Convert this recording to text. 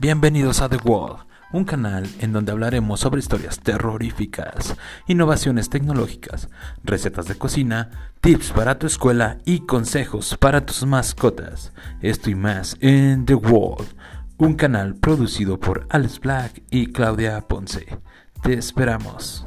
Bienvenidos a The World, un canal en donde hablaremos sobre historias terroríficas, innovaciones tecnológicas, recetas de cocina, tips para tu escuela y consejos para tus mascotas. Esto y más en The World, un canal producido por Alex Black y Claudia Ponce. Te esperamos.